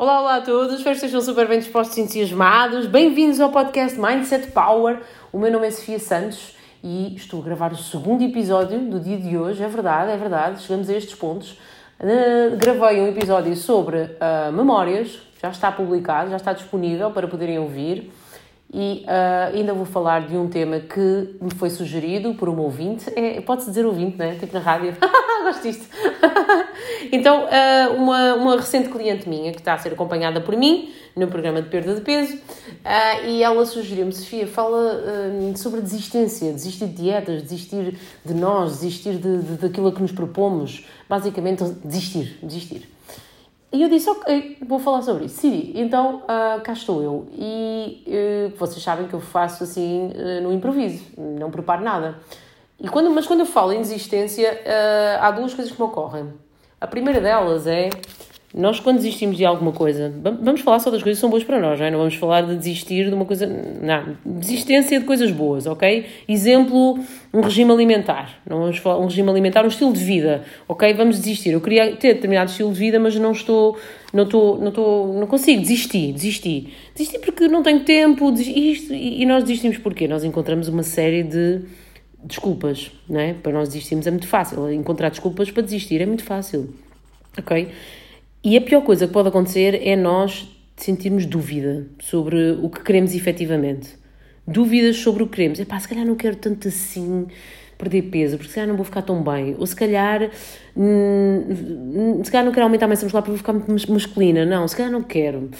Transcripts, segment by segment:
Olá, olá a todos, espero que estejam super bem dispostos e entusiasmados. Bem-vindos ao podcast Mindset Power. O meu nome é Sofia Santos e estou a gravar o segundo episódio do dia de hoje. É verdade, é verdade, chegamos a estes pontos. Uh, gravei um episódio sobre uh, memórias, já está publicado, já está disponível para poderem ouvir. E uh, ainda vou falar de um tema que me foi sugerido por um ouvinte. É, Pode-se dizer ouvinte, não é? Tipo na rádio. Gosto disto. Então, uh, uma, uma recente cliente minha, que está a ser acompanhada por mim, no programa de perda de peso, uh, e ela sugeriu-me, Sofia, fala sobre desistência, desistir de dietas, desistir de nós, desistir de, de, daquilo que nos propomos. Basicamente, desistir, desistir. E eu disse, ok, vou falar sobre isso. Decidi. Então, uh, cá estou eu. E uh, vocês sabem que eu faço assim uh, no improviso, não preparo nada. E quando, mas quando eu falo em desistência, há duas coisas que me ocorrem. A primeira delas é nós, quando desistimos de alguma coisa, vamos falar só das coisas que são boas para nós, não, é? não vamos falar de desistir de uma coisa. Não, desistência de coisas boas, ok? Exemplo, um regime alimentar. Não vamos falar um regime alimentar, um estilo de vida, ok? Vamos desistir. Eu queria ter determinado estilo de vida, mas não estou. Não, estou, não, estou, não consigo, desisti, desisti. Desisti porque não tenho tempo, isto, e nós desistimos porquê? Nós encontramos uma série de desculpas, não é? Para nós desistirmos é muito fácil. Encontrar desculpas para desistir é muito fácil, ok? E a pior coisa que pode acontecer é nós sentirmos dúvida sobre o que queremos efetivamente. Dúvidas sobre o que queremos. Epá, se calhar não quero tanto assim perder peso, porque se calhar não vou ficar tão bem. Ou se calhar, hum, se calhar não quero aumentar a massa muscular porque vou ficar muito masculina. Não, se calhar não quero.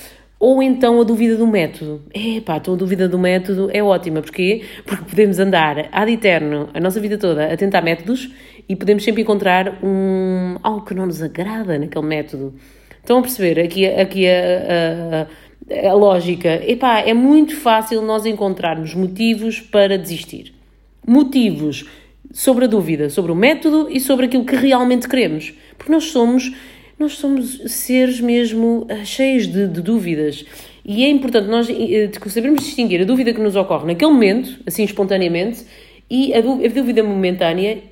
Ou então a dúvida do método. Epá, então a dúvida do método é ótima. Porquê? Porque podemos andar ad eterno, a nossa vida toda, a tentar métodos e podemos sempre encontrar um, algo que não nos agrada naquele método. Estão a perceber aqui, aqui a, a, a lógica? Epá, é muito fácil nós encontrarmos motivos para desistir. Motivos sobre a dúvida, sobre o método e sobre aquilo que realmente queremos. Porque nós somos, nós somos seres mesmo uh, cheios de, de, dúvidas. E é importante nós uh, sabermos distinguir a dúvida que nos ocorre naquele momento, assim espontaneamente, e a dúvida momentânea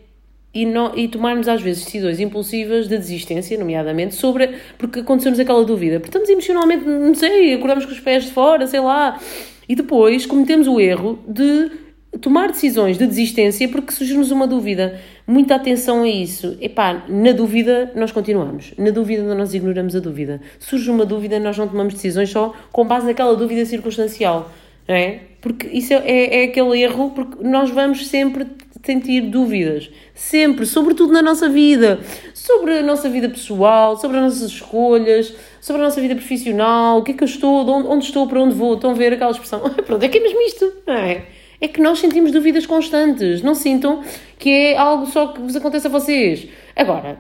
e, no, e tomarmos às vezes decisões impulsivas de desistência, nomeadamente, sobre porque aconteceu-nos aquela dúvida. Porque estamos emocionalmente, não sei, acordamos com os pés de fora, sei lá, e depois cometemos o erro de tomar decisões de desistência porque surge-nos uma dúvida. Muita atenção a isso. Epá, na dúvida nós continuamos. Na dúvida nós ignoramos a dúvida. Surge uma dúvida, nós não tomamos decisões só com base naquela dúvida circunstancial. Não é? Porque isso é, é, é aquele erro, porque nós vamos sempre sentir dúvidas. Sempre, sobretudo na nossa vida. Sobre a nossa vida pessoal, sobre as nossas escolhas, sobre a nossa vida profissional, o que é que eu estou, onde, onde estou, para onde vou. Estão a ver aquela expressão? Pronto, é que é mesmo isto, não é? É que nós sentimos dúvidas constantes. Não sintam que é algo só que vos acontece a vocês. Agora,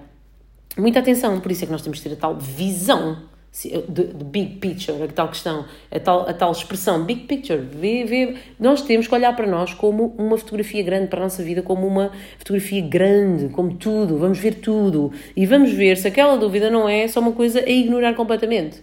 muita atenção, por isso é que nós temos que ter a tal visão de, de, big picture, a tal questão, a tal, a tal expressão, big picture, vê, vê, nós temos que olhar para nós como uma fotografia grande, para a nossa vida como uma fotografia grande, como tudo, vamos ver tudo e vamos ver se aquela dúvida não é só uma coisa a ignorar completamente.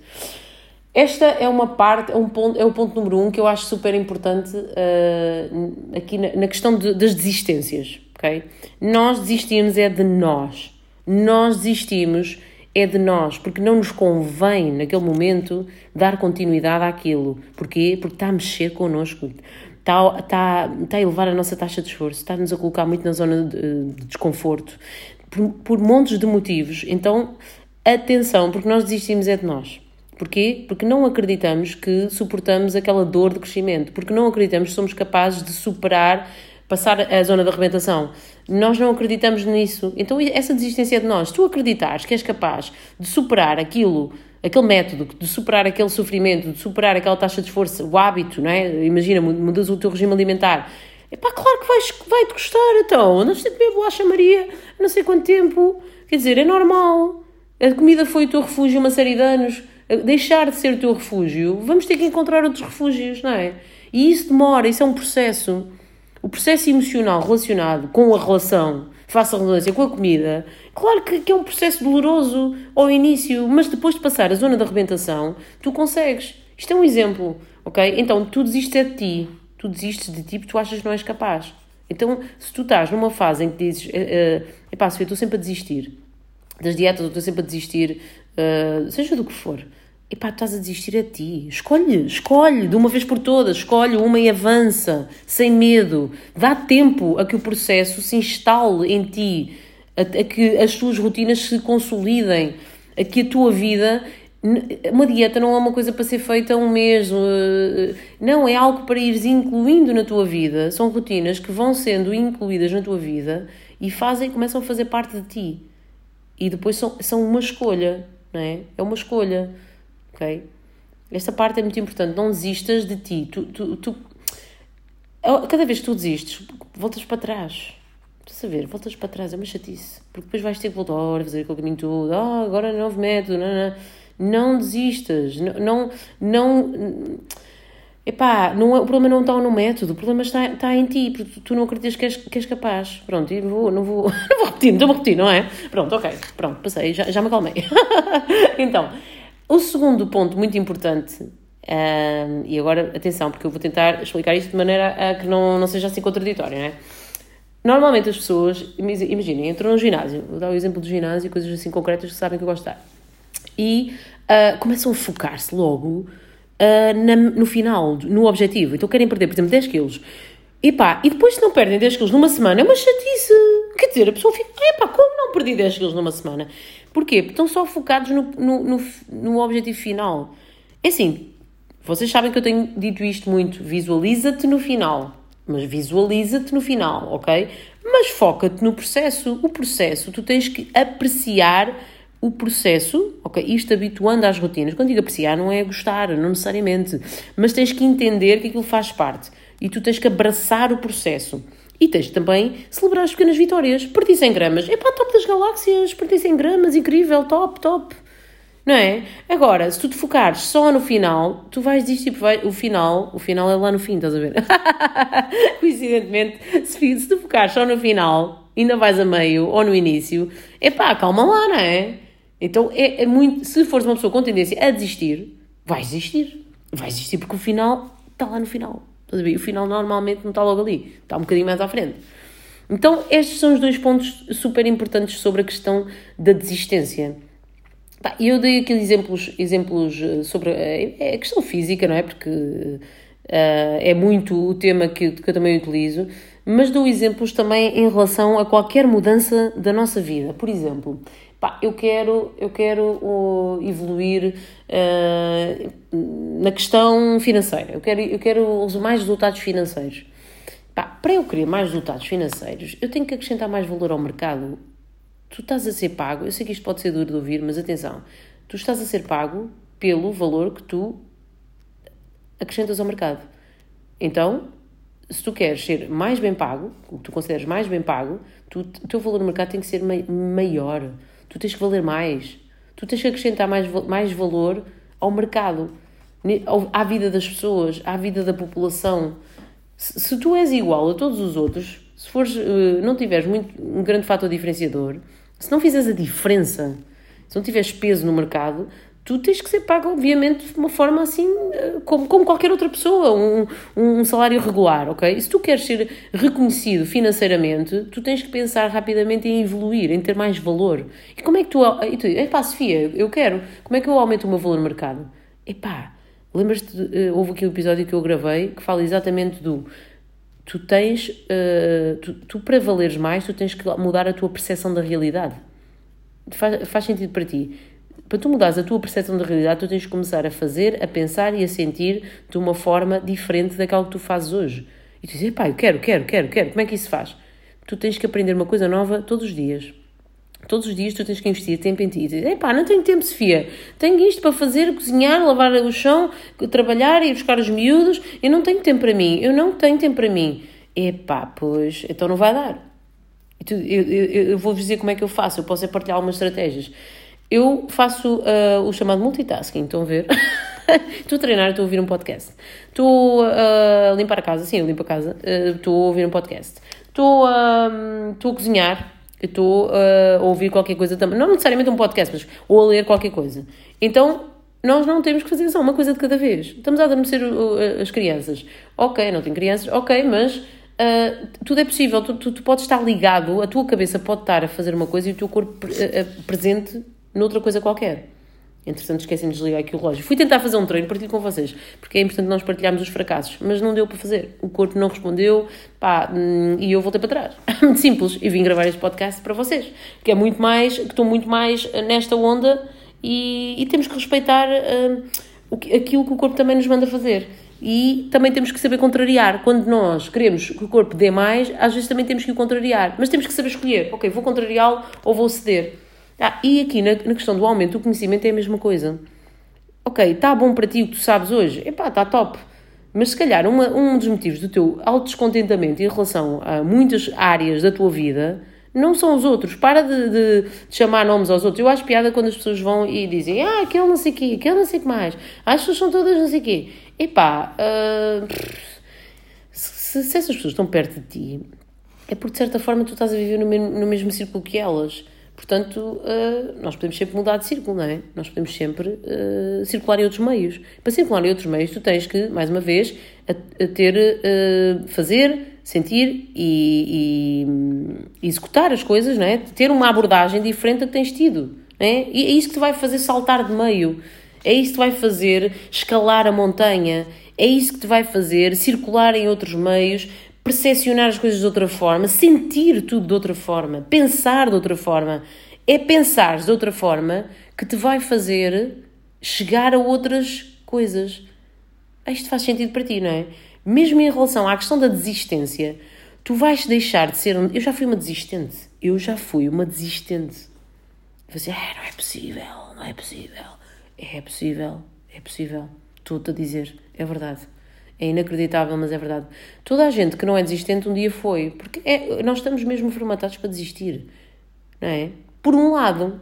Esta é uma parte, é, um ponto, é o ponto número um que eu acho super importante uh, aqui na, na questão de, das desistências, ok? Nós desistimos é de nós. Nós desistimos é de nós, porque não nos convém, naquele momento, dar continuidade àquilo. Porquê? Porque está a mexer connosco, está, está, está a elevar a nossa taxa de esforço, está-nos a colocar muito na zona de, de desconforto, por, por montes de motivos. Então, atenção, porque nós desistimos é de nós. Porquê? Porque não acreditamos que suportamos aquela dor de crescimento, porque não acreditamos que somos capazes de superar passar a zona da arrebentação. Nós não acreditamos nisso. Então, essa desistência de nós. Tu acreditares que és capaz de superar aquilo, aquele método, de superar aquele sofrimento, de superar aquela taxa de esforço, o hábito, não é? Imagina, mudas o teu regime alimentar. É pá, claro que vais, vai-te gostar, então. Andas a comer bolacha Maria não sei quanto tempo. Quer dizer, é normal. A comida foi o teu refúgio uma série de anos. Deixar de ser o teu refúgio, vamos ter que encontrar outros refúgios, não é? E isso demora, isso é um processo. O processo emocional relacionado com a relação, faça redundância, com a comida, claro que, que, é um processo doloroso ao início, mas depois de passar a zona da arrebentação, tu consegues. Isto é um exemplo, ok? Então, tu desistes de ti. Tu desistes de ti porque tu achas que não és capaz. Então, se tu estás numa fase em que dizes, uh, Sofia, estou sempre a desistir das dietas, estou sempre a desistir, uh, seja do que for, epá, estás a desistir a ti. Escolhe, escolhe, de uma vez por todas, escolhe uma e avança, sem medo. Dá tempo a que o processo se instale em ti, a, a que as tuas rotinas se consolidem, a que a tua vida uma dieta não é uma coisa para ser feita um mês, uh, não, é algo para ires incluindo na tua vida. São rotinas que vão sendo incluídas na tua vida e fazem, começam a fazer parte de ti. E depois são, são uma escolha, não é? É uma escolha, ok? Esta parte é muito importante. Não desistas de ti. Tu, tu, tu, cada vez que tu desistes, voltas para trás. Estás a ver? Voltas para trás, é uma chatice. Porque depois vais ter que voltar a fazer aquele caminho todo. Ah, agora é novo método, não, não. Não desistas, não, não, epá, não, é, o problema não está no método, o problema está, está em ti, porque tu não acreditas que és, que és capaz. Pronto, e vou, não vou, não vou repetir, não estou a repetir, não é? Pronto, ok, pronto, passei, já, já me acalmei. então, o segundo ponto muito importante, um, e agora atenção, porque eu vou tentar explicar isto de maneira a que não, não seja assim contraditório, não é? Normalmente as pessoas, imaginem, entram no ginásio, vou dar o exemplo do ginásio, coisas assim concretas que sabem que eu gosto de dar e uh, começam a focar-se logo uh, na, no final, no objetivo. Então querem perder, por exemplo, 10 quilos. Epá, e depois se não perdem 10 quilos numa semana, é uma chatice. Quer dizer, a pessoa fica, epá, como não perdi 10 quilos numa semana? Porquê? Porque estão só focados no, no, no, no objetivo final. É assim, vocês sabem que eu tenho dito isto muito, visualiza-te no final. Mas visualiza-te no final, ok? Mas foca-te no processo. O processo, tu tens que apreciar o processo, ok, isto habituando às rotinas. Quando digo apreciar, não é gostar, não necessariamente, mas tens que entender que aquilo faz parte e tu tens que abraçar o processo. E tens também celebrar as pequenas vitórias. Perdi 100 gramas. É para top das galáxias. Perdi 100 gramas. Incrível. Top, top. Não é? Agora, se tu te focares só no final, tu vais desistir. Vai, o final, o final é lá no fim, estás a ver? Coincidentemente, se, se tu focares só no final, ainda vais a meio ou no início, é pá, calma lá, não é? Então é, é muito. Se fores uma pessoa com tendência a desistir, vais desistir. Vais desistir porque o final está lá no final. E o final normalmente não está logo ali, está um bocadinho mais à frente. Então, estes são os dois pontos super importantes sobre a questão da desistência. Eu dei aqui exemplos, exemplos eh, sobre a, a questão física, não é? Porque uh, é muito o tema que, que eu também utilizo, mas dou exemplos também em relação a qualquer mudança da nossa vida. Por exemplo, pá, eu quero, eu quero uh, evoluir uh, na questão financeira, eu quero, eu quero mais resultados financeiros. Pá, para eu querer mais resultados financeiros, eu tenho que acrescentar mais valor ao mercado. Tu estás a ser pago, eu sei que isto pode ser duro de ouvir, mas atenção, tu estás a ser pago pelo valor que tu acrescentas ao mercado. Então, se tu queres ser mais bem pago, o que tu consideras mais bem pago, tu, o teu valor no mercado tem que ser maior. Tu tens que valer mais. Tu tens que acrescentar mais, mais valor ao mercado, à vida das pessoas, à vida da população. Se, se tu és igual a todos os outros, se fores, eh, não tiveres muito, um grande fator diferenciador, se não fizeres a diferença, se não tiveres peso no mercado, tu tens que ser pago, obviamente, de uma forma assim, eh, como, como qualquer outra pessoa, um, um salário regular, ok? E se tu queres ser reconhecido financeiramente, tu tens que pensar rapidamente em evoluir, em ter mais valor. E como é que tu. E tu epá, Sofia, eu quero. Como é que eu aumento o meu valor no mercado? Epá, lembras-te, uh, houve aqui um episódio que eu gravei que fala exatamente do. Tu tens. Uh, tu, tu, para valeres mais, tu tens que mudar a tua percepção da realidade. Faz, faz sentido para ti para tu mudares a tua percepção da realidade, tu tens de começar a fazer, a pensar e a sentir de uma forma diferente daquela que tu fazes hoje. E tu dizes, pá, eu quero, quero, quero, quero. Como é que isso faz? Tu tens que aprender uma coisa nova todos os dias. Todos os dias tu tens que investir tempo em ti. E pá, não tenho tempo, Sofia. Tenho isto para fazer, cozinhar, lavar o chão, trabalhar e buscar os miúdos. Eu não tenho tempo para mim. Eu não tenho tempo para mim. Epá, pois, então não vai dar. Eu, eu, eu, vou-vos dizer como é que eu faço. Eu posso é partilhar algumas estratégias. Eu faço uh, o chamado multitasking, estão a ver? estou a treinar, estou a ouvir um podcast. Estou a limpar a casa, sim, eu limpo a casa. Uh, estou a ouvir um podcast. Estou estou a cozinhar. Estou a ouvir qualquer coisa também. Não necessariamente um podcast, mas ou a ler qualquer coisa. Então, nós não temos que fazer só uma coisa de cada vez. Estamos a adormecer as crianças. Ok, não tenho crianças, ok, mas uh, tudo é possível. Tu, tu, tu, podes estar ligado, a tua cabeça pode estar a fazer uma coisa e o teu corpo uh, presente noutra coisa qualquer. Entretanto, esqueci-me de desligar aqui o relógio. Fui tentar fazer um treino, partilho com vocês, porque é importante nós partilharmos os fracassos, mas não deu para fazer. O corpo não respondeu, pá, hum, e eu voltei para trás. Muito simples. E vim gravar este podcast para vocês, que é muito mais, que estou muito mais nesta onda e, e temos que respeitar uh, aquilo que o corpo também nos manda fazer. E também temos que saber contrariar. Quando nós queremos que o corpo dê mais, às vezes também temos que o contrariar. Mas temos que saber escolher. Ok, vou contrariá-lo ou vou ceder. Ah, e aqui na, na questão do aumento do conhecimento é a mesma coisa. Ok, está bom para ti o que tu sabes hoje? Epá, está top. Mas se calhar uma, um dos motivos do teu autodescontentamento em relação a muitas áreas da tua vida não são os outros. Para de, de, de, chamar nomes aos outros. Eu acho piada quando as pessoas vão e dizem ah, aquele não sei o quê, aquele não sei o que mais. As pessoas são todas não sei o quê. Epá, uh, se, se, essas pessoas estão perto de ti, é porque de certa forma tu estás a viver no mesmo, no mesmo círculo que elas. Portanto, uh, nós podemos sempre mudar de círculo, não é? Nós podemos sempre uh, circular em outros meios. Para circular em outros meios, tu tens que, mais uma vez, a, a ter, uh, fazer, sentir e, e, executar as coisas, não é? Ter uma abordagem diferente da que tens tido. Não é? E é isso que te vai fazer saltar de meio. É isso que te vai fazer escalar a montanha. É isso que te vai fazer circular em outros meios percepcionar as coisas de outra forma, sentir tudo de outra forma, pensar de outra forma. É pensar de outra forma que te vai fazer chegar a outras coisas. Isto faz sentido para ti, não é? Mesmo em relação à questão da desistência, tu vais deixar de ser. Um... Eu já fui uma desistente. Eu já fui uma desistente. Você, ah, não é possível, não é possível. É possível, é possível. Estou-te a dizer, é verdade. É inacreditável, mas é verdade. Toda a gente que não é desistente um dia foi. Porque é, nós estamos mesmo formatados para desistir. Não é? Por um lado.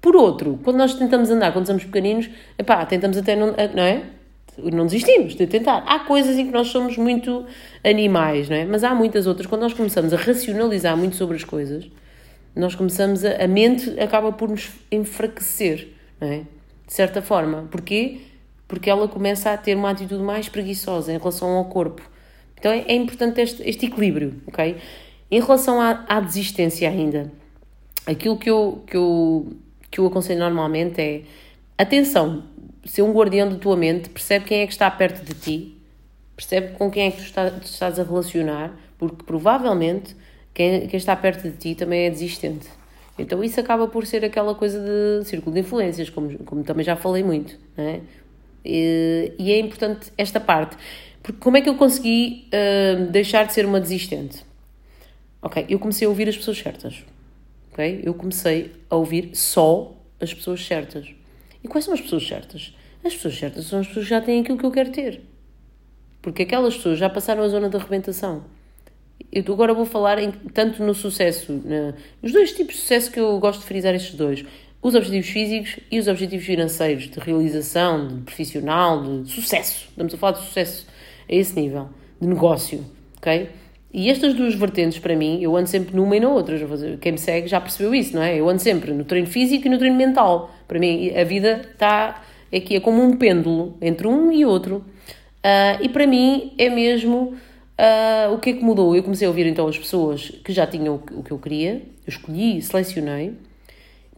Por outro, quando nós tentamos andar, quando somos pequeninos, epá, tentamos até não, não é? Não desistimos de tentar. Há coisas em que nós somos muito animais, não é? Mas há muitas outras. Quando nós começamos a racionalizar muito sobre as coisas, nós começamos a. A mente acaba por nos enfraquecer, não é? De certa forma. Porquê? Porque ela começa a ter uma atitude mais preguiçosa em relação ao corpo. Então é, é importante este, este, equilíbrio, ok? Em relação à, à, desistência ainda, aquilo que eu, que, eu, que eu aconselho normalmente é atenção, ser um guardião da tua mente, percebe quem é que está perto de ti, percebe com quem é que tu, está, tu estás a relacionar, porque provavelmente quem, quem está perto de ti também é desistente. Então isso acaba por ser aquela coisa de círculo de influências, como, como também já falei muito, não é? E, e é importante esta parte. Porque como é que eu consegui uh, deixar de ser uma desistente? Ok, eu comecei a ouvir as pessoas certas. Ok? Eu comecei a ouvir só as pessoas certas. E quais são as pessoas certas? As pessoas certas são as pessoas que já têm aquilo que eu quero ter. Porque aquelas pessoas já passaram a zona da arrebentação. Eu agora vou falar em, tanto no sucesso, os dois tipos de sucesso que eu gosto de frisar estes dois os objetivos físicos e os objetivos financeiros, de realização, de profissional, de sucesso. Estamos a falar de sucesso a esse nível, de negócio, ok? E estas duas vertentes, para mim, eu ando sempre numa e na outra. Quem me segue já percebeu isso, não é? Eu ando sempre no treino físico e no treino mental. Para mim, a vida está aqui, é como um pêndulo entre um e outro. Uh, e para mim, é mesmo uh, o que é que mudou. Eu comecei a ouvir então as pessoas que já tinham o que eu queria, eu escolhi, selecionei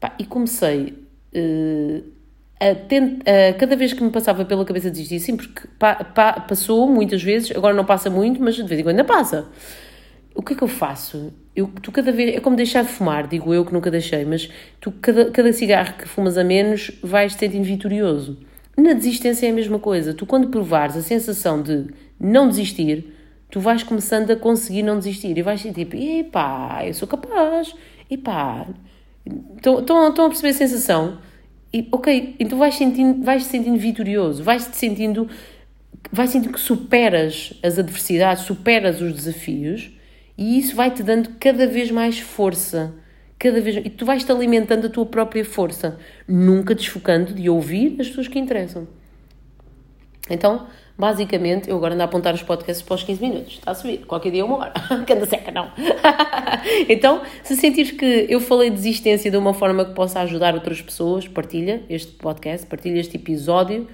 Pá, e comecei uh, a, uh, cada vez que me passava pela cabeça desistir, sim, porque pa, pa, passou muitas vezes, agora não passa muito, mas de vez em quando ainda passa. O que é que eu faço? Eu, tu cada vez, é como deixar de fumar, digo eu que nunca deixei, mas tu cada, cada cigarro que fumas a menos vais te sentindo vitorioso. Na desistência é a mesma coisa. Tu, quando provares a sensação de não desistir, tu vais começando a conseguir não desistir e vais sentir tipo, epá, eu sou capaz, epá, Estão, estão, a perceber a sensação? E, ok, então vais sentindo, vais sentindo vitorioso, vais te sentindo, vais sentindo que superas as adversidades, superas os desafios e isso vai-te dando cada vez mais força. Cada vez, e tu vais-te alimentando a tua própria força, nunca desfocando de ouvir as pessoas que interessam. Então, Basicamente, eu agora ando a apontar os podcasts para os 15 minutos. Está a subir. Qualquer dia uma hora. que anda seca, não. então, se sentires que eu falei de desistência de uma forma que possa ajudar outras pessoas, partilha este podcast, partilha este episódio,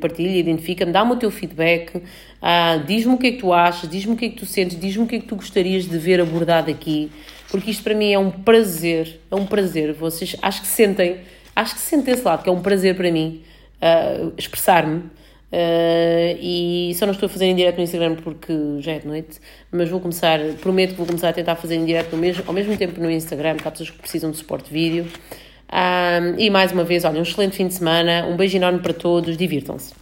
partilha, identifica-me, dá-me o teu feedback, ah, diz-me o que é que tu achas, diz-me o que é que tu sentes, diz-me o que é que tu gostarias de ver abordado aqui, porque isto para mim é um prazer, é um prazer. Vocês acho que sentem acho que se sente desse lado, que é um prazer para mim uh, expressar-me. Uh, e só não estou a fazer em direto no Instagram porque já é de noite, mas vou começar, prometo que vou começar a tentar fazer em direto mesmo, ao mesmo tempo no Instagram, há pessoas que precisam de suporte de vídeo. Um, e mais uma vez, olha, um excelente fim de semana, um beijo enorme para todos, divirtam-se.